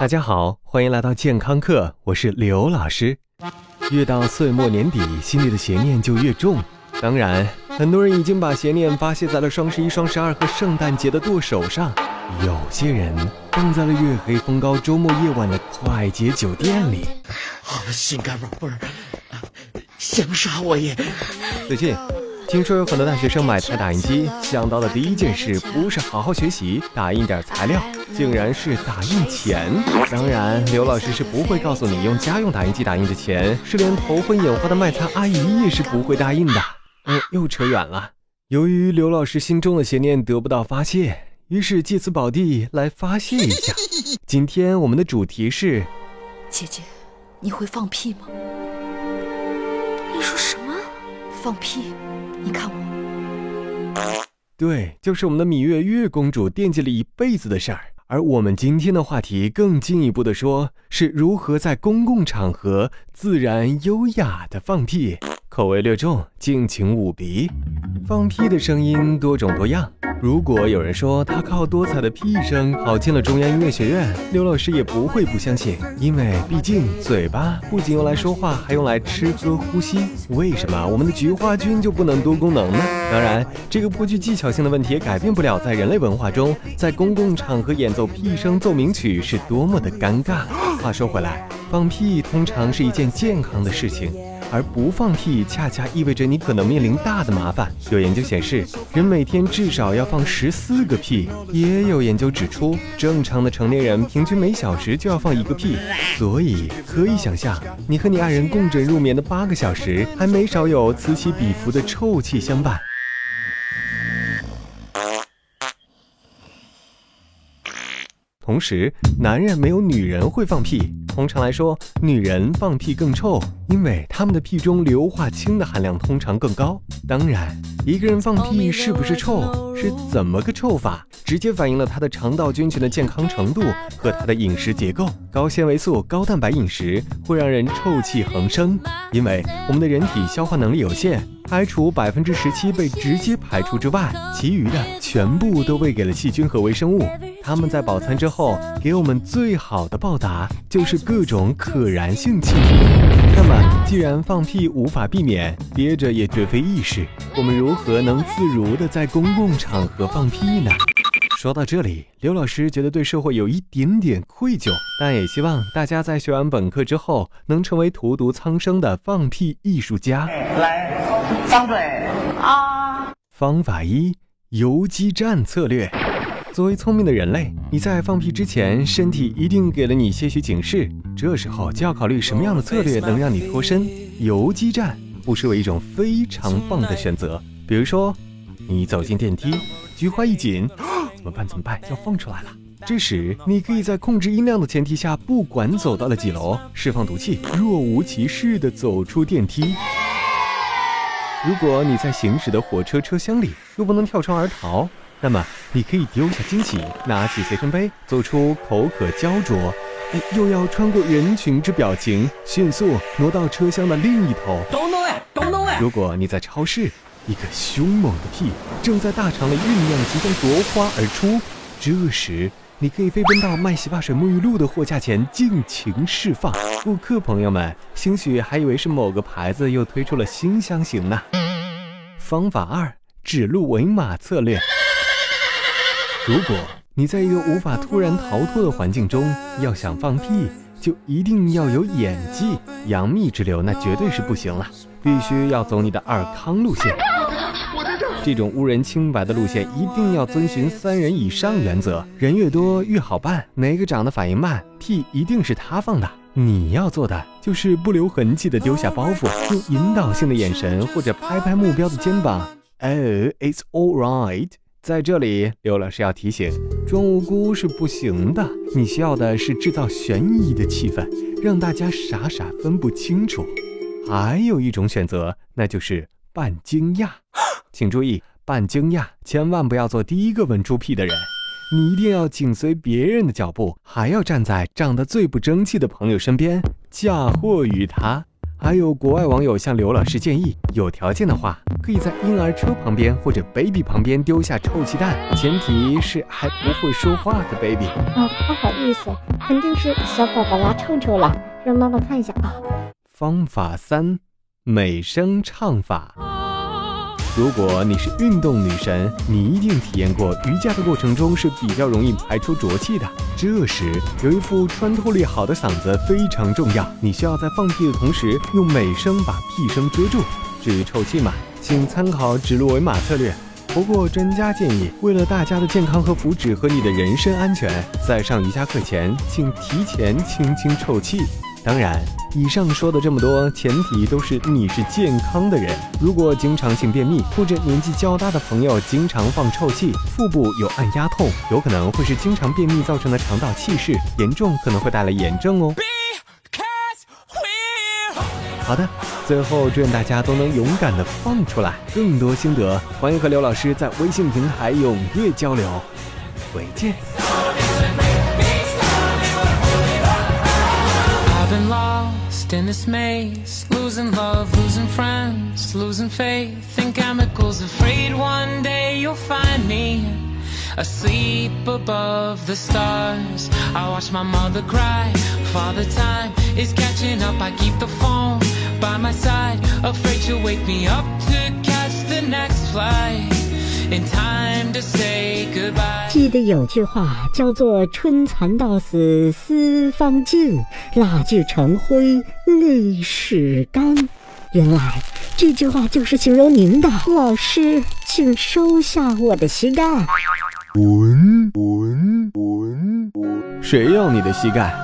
大家好，欢迎来到健康课，我是刘老师。越到岁末年底，心里的邪念就越重。当然，很多人已经把邪念发泄在了双十一、双十二和圣诞节的剁手上，有些人放在了月黑风高、周末夜晚的快捷酒店里。啊，心肝宝贝儿，想杀我也！最近。听说有很多大学生买台打印机，想到的第一件事不是好好学习，打印点材料，竟然是打印钱。当然，刘老师是不会告诉你用家用打印机打印的钱，是连头昏眼花的卖菜阿姨也是不会答应的。嗯，又扯远了。由于刘老师心中的邪念得不到发泄，于是借此宝地来发泄一下。今天我们的主题是：姐姐，你会放屁吗？你说什么？放屁？你看我，对，就是我们的芈月月公主惦记了一辈子的事儿。而我们今天的话题更进一步的说，是如何在公共场合自然优雅的放屁。口味略重，敬请五鼻。放屁的声音多种多样。如果有人说他靠多彩的屁声考进了中央音乐学院，刘老师也不会不相信，因为毕竟嘴巴不仅用来说话，还用来吃喝呼吸。为什么我们的菊花菌就不能多功能呢？当然，这个颇具技巧性的问题也改变不了，在人类文化中，在公共场合演奏屁声奏鸣曲是多么的尴尬。话说回来，放屁通常是一件健康的事情。而不放屁，恰恰意味着你可能面临大的麻烦。有研究显示，人每天至少要放十四个屁。也有研究指出，正常的成年人平均每小时就要放一个屁。所以可以想象，你和你爱人共枕入眠的八个小时，还没少有此起彼伏的臭气相伴。同时，男人没有女人会放屁。通常来说，女人放屁更臭，因为她们的屁中硫化氢的含量通常更高。当然，一个人放屁是不是臭，是怎么个臭法，直接反映了他的肠道菌群的健康程度和他的饮食结构。高纤维素、高蛋白饮食会让人臭气横生，因为我们的人体消化能力有限。排除百分之十七被直接排出之外，其余的全部都喂给了细菌和微生物。它们在饱餐之后给我们最好的报答，就是各种可燃性气体。那么，既然放屁无法避免，憋着也绝非易事，我们如何能自如的在公共场合放屁呢？说到这里，刘老师觉得对社会有一点点愧疚，但也希望大家在学完本课之后，能成为荼毒苍生的放屁艺术家。来，张嘴啊！方法一：游击战策略。作为聪明的人类，你在放屁之前，身体一定给了你些许警示，这时候就要考虑什么样的策略能让你脱身。游击战不失为一种非常棒的选择。比如说，你走进电梯，菊花一紧。怎么办？怎么办？要放出来了。这时，你可以在控制音量的前提下，不管走到了几楼，释放毒气，若无其事地走出电梯。如果你在行驶的火车车厢里，又不能跳窗而逃，那么你可以丢下惊喜，拿起随身杯，做出口渴焦灼，哎，又要穿过人群之表情，迅速挪到车厢的另一头。懂懂哎，懂懂哎。如果你在超市。一个凶猛的屁正在大肠里酝酿，即将夺花而出。这时，你可以飞奔到卖洗发水、沐浴露的货架前，尽情释放。顾客朋友们兴许还以为是某个牌子又推出了新香型呢。方法二：指鹿为马策略。如果你在一个无法突然逃脱的环境中，要想放屁，就一定要有演技。杨幂之流那绝对是不行了，必须要走你的尔康路线。这种污人清白的路线一定要遵循三人以上原则，人越多越好办。哪个长得反应慢，屁一定是他放的。你要做的就是不留痕迹的丢下包袱，用引导性的眼神或者拍拍目标的肩膀。Oh, it's all right。在这里，刘老师要提醒，装无辜是不行的。你需要的是制造悬疑的气氛，让大家傻傻分不清楚。还有一种选择，那就是扮惊讶。请注意，扮惊讶，千万不要做第一个闻出屁的人，你一定要紧随别人的脚步，还要站在长得最不争气的朋友身边，嫁祸于他。还有国外网友向刘老师建议，有条件的话，可以在婴儿车旁边或者 baby 旁边丢下臭鸡蛋，前提是还不会说话的 baby。啊，不好意思，肯定是小宝宝拉臭臭了，让妈妈看一下啊。方法三，美声唱法。如果你是运动女神，你一定体验过瑜伽的过程中是比较容易排出浊气的。这时，有一副穿透力好的嗓子非常重要。你需要在放屁的同时，用美声把屁声遮住。至于臭气嘛，请参考指鹿为马策略。不过，专家建议，为了大家的健康和福祉和你的人身安全，在上瑜伽课前，请提前轻轻臭气。当然，以上说的这么多，前提都是你是健康的人。如果经常性便秘，或者年纪较大的朋友经常放臭气，腹部有按压痛，有可能会是经常便秘造成的肠道气室，严重可能会带来炎症哦。好的，最后祝愿大家都能勇敢的放出来。更多心得，欢迎和刘老师在微信平台踊跃交流。回见。Been lost in this maze, losing love, losing friends, losing faith in chemicals. Afraid one day you'll find me asleep above the stars. I watch my mother cry, father time is catching up. I keep the phone by my side, afraid she'll wake me up to catch the next flight. 记得有句话叫做“春蚕到死丝方尽，蜡炬成灰泪始干”。原来这句话就是形容您的。老师，请收下我的膝盖。滚滚滚滚，谁要你的膝盖？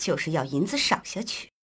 就是要银子赏下去。